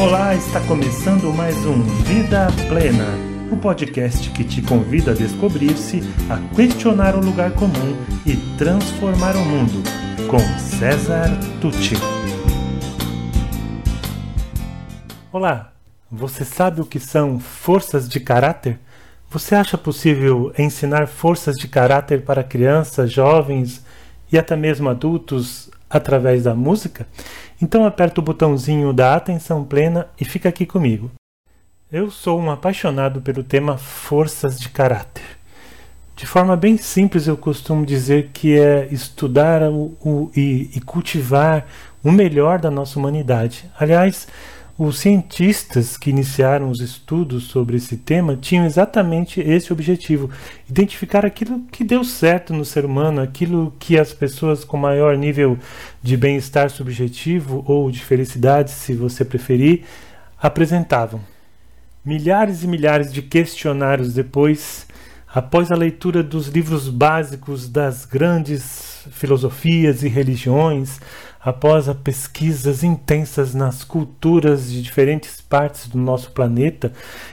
Olá, está começando mais um Vida Plena, o podcast que te convida a descobrir-se, a questionar o lugar comum e transformar o mundo, com César Tucci. Olá, você sabe o que são forças de caráter? Você acha possível ensinar forças de caráter para crianças, jovens e até mesmo adultos através da música? Então aperta o botãozinho da atenção plena e fica aqui comigo. Eu sou um apaixonado pelo tema forças de caráter. De forma bem simples, eu costumo dizer que é estudar o, o, e, e cultivar o melhor da nossa humanidade. Aliás, os cientistas que iniciaram os estudos sobre esse tema tinham exatamente esse objetivo: identificar aquilo que deu certo no ser humano, aquilo que as pessoas com maior nível de bem-estar subjetivo ou de felicidade, se você preferir, apresentavam. Milhares e milhares de questionários depois, após a leitura dos livros básicos das grandes filosofias e religiões, após as pesquisas intensas nas culturas de diferentes partes do nosso planeta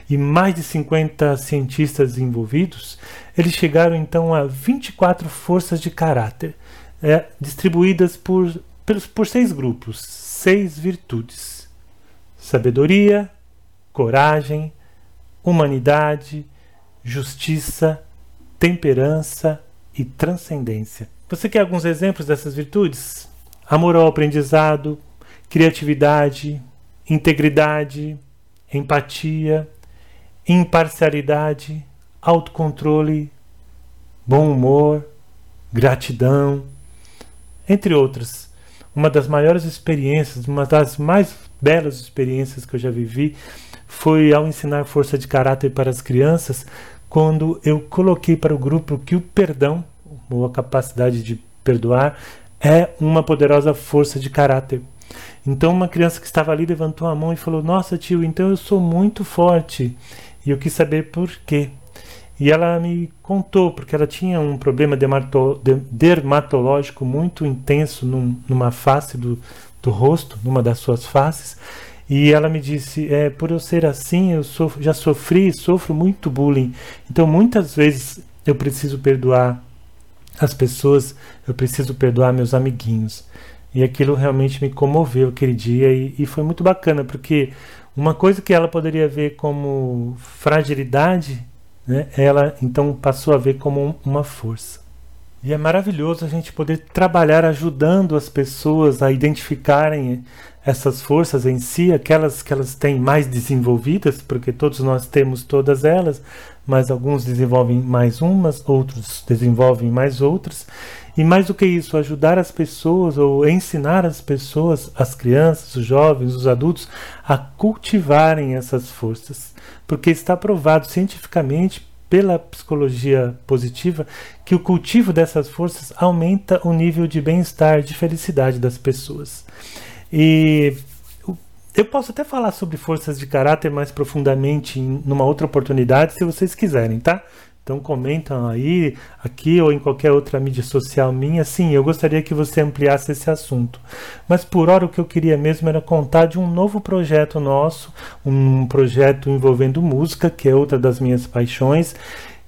e mais de 50 cientistas envolvidos, eles chegaram então a 24 forças de caráter, é, distribuídas por, pelos, por seis grupos, seis virtudes: sabedoria, coragem, humanidade, justiça, temperança e transcendência. Você quer alguns exemplos dessas virtudes? amor ao aprendizado, criatividade, integridade, empatia, imparcialidade, autocontrole, bom humor, gratidão, entre outras. Uma das maiores experiências, uma das mais belas experiências que eu já vivi foi ao ensinar força de caráter para as crianças, quando eu coloquei para o grupo que o perdão, ou a capacidade de perdoar, é uma poderosa força de caráter. Então, uma criança que estava ali levantou a mão e falou: Nossa, tio, então eu sou muito forte. E eu quis saber por quê. E ela me contou, porque ela tinha um problema dermatológico muito intenso num, numa face do, do rosto, numa das suas faces. E ela me disse: é, por eu ser assim, eu já sofri e sofro muito bullying. Então, muitas vezes eu preciso perdoar as pessoas, eu preciso perdoar meus amiguinhos. E aquilo realmente me comoveu aquele dia e, e foi muito bacana, porque uma coisa que ela poderia ver como fragilidade, né, ela então passou a ver como uma força. E é maravilhoso a gente poder trabalhar ajudando as pessoas a identificarem essas forças em si, aquelas que elas têm mais desenvolvidas, porque todos nós temos todas elas, mas alguns desenvolvem mais umas, outros desenvolvem mais outras. E mais do que isso, ajudar as pessoas ou ensinar as pessoas, as crianças, os jovens, os adultos, a cultivarem essas forças. Porque está provado cientificamente pela psicologia positiva que o cultivo dessas forças aumenta o nível de bem-estar, de felicidade das pessoas. E eu posso até falar sobre forças de caráter mais profundamente em numa outra oportunidade, se vocês quiserem, tá? Então comentam aí, aqui ou em qualquer outra mídia social minha. Sim, eu gostaria que você ampliasse esse assunto. Mas por hora o que eu queria mesmo era contar de um novo projeto nosso, um projeto envolvendo música, que é outra das minhas paixões,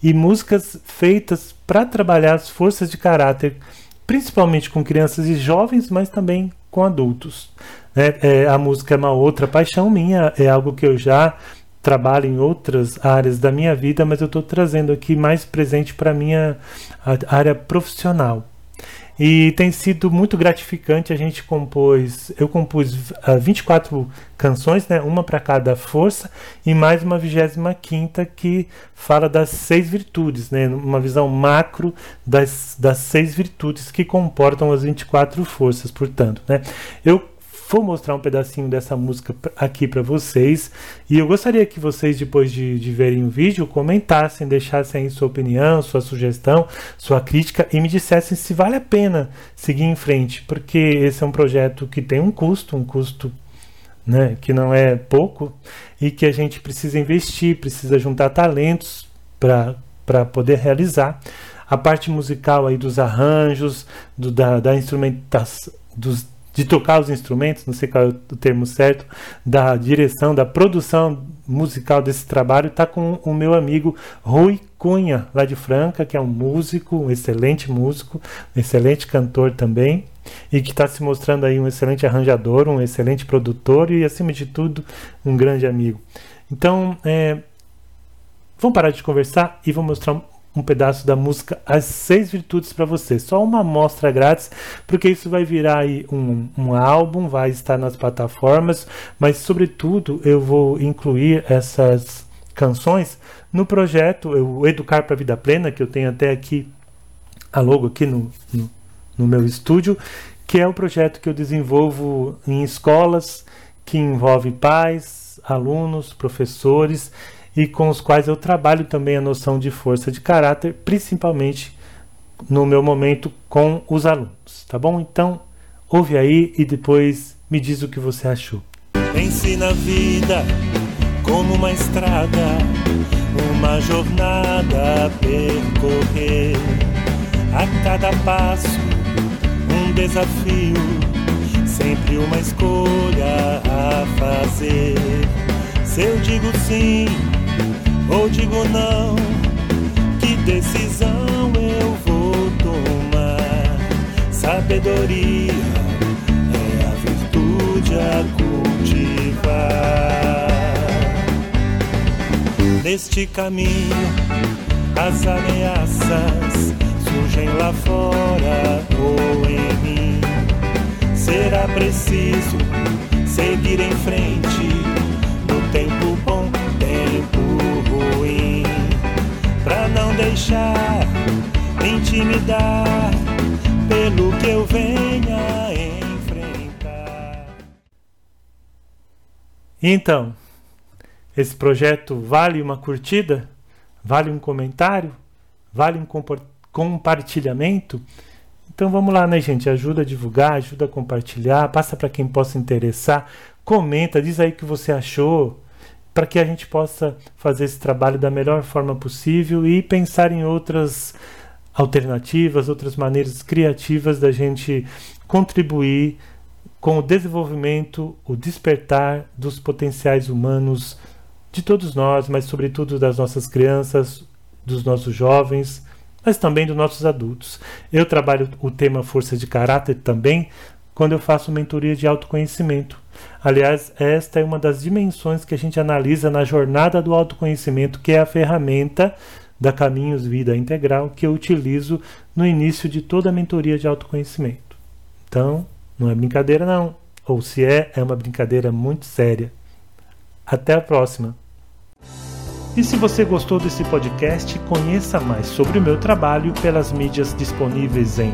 e músicas feitas para trabalhar as forças de caráter, principalmente com crianças e jovens, mas também com adultos. É, é, a música é uma outra paixão minha, é algo que eu já trabalho em outras áreas da minha vida, mas eu estou trazendo aqui mais presente para a minha área profissional. E tem sido muito gratificante. A gente compôs, eu compus uh, ah, 24 canções, né, uma para cada força, e mais uma 25 que fala das seis virtudes, né, uma visão macro das, das seis virtudes que comportam as 24 forças, portanto. Né. Eu vou mostrar um pedacinho dessa música aqui para vocês. E eu gostaria que vocês, depois de, de verem o vídeo, comentassem, deixassem aí sua opinião, sua sugestão, sua crítica e me dissessem se vale a pena seguir em frente, porque esse é um projeto que tem um custo, um custo né, que não é pouco e que a gente precisa investir, precisa juntar talentos para poder realizar. A parte musical aí dos arranjos, do, da, da instrumentação, dos de tocar os instrumentos, não sei qual é o termo certo, da direção, da produção musical desse trabalho, está com o meu amigo Rui Cunha, lá de Franca, que é um músico, um excelente músico, um excelente cantor também, e que está se mostrando aí um excelente arranjador, um excelente produtor e, acima de tudo, um grande amigo. Então, é, vamos parar de conversar e vou mostrar um pedaço da música As Seis Virtudes para você. Só uma amostra grátis, porque isso vai virar aí um, um álbum, vai estar nas plataformas, mas sobretudo eu vou incluir essas canções no projeto o Educar para a Vida Plena, que eu tenho até aqui a logo aqui no, no, no meu estúdio, que é o projeto que eu desenvolvo em escolas que envolve pais, alunos, professores e com os quais eu trabalho também a noção de força de caráter, principalmente no meu momento com os alunos, tá bom? Então, ouve aí e depois me diz o que você achou. Ensina a vida como uma estrada, uma jornada a percorrer. A cada passo, um desafio, sempre uma escolha a fazer. Se eu digo sim, ou digo não? Que decisão eu vou tomar? Sabedoria é a virtude a cultivar. Neste caminho, as ameaças surgem lá fora ou em mim. Será preciso seguir em frente não deixar intimidar pelo que eu venha enfrentar. Então, esse projeto vale uma curtida? Vale um comentário? Vale um compartilhamento? Então vamos lá, né, gente? Ajuda a divulgar, ajuda a compartilhar, passa para quem possa interessar, comenta, diz aí o que você achou para que a gente possa fazer esse trabalho da melhor forma possível e pensar em outras alternativas, outras maneiras criativas da gente contribuir com o desenvolvimento, o despertar dos potenciais humanos de todos nós, mas sobretudo das nossas crianças, dos nossos jovens, mas também dos nossos adultos. Eu trabalho o tema força de caráter também quando eu faço mentoria de autoconhecimento. Aliás, esta é uma das dimensões que a gente analisa na jornada do autoconhecimento, que é a ferramenta da Caminhos Vida Integral que eu utilizo no início de toda a mentoria de autoconhecimento. Então, não é brincadeira não, ou se é, é uma brincadeira muito séria. Até a próxima. E se você gostou desse podcast, conheça mais sobre o meu trabalho pelas mídias disponíveis em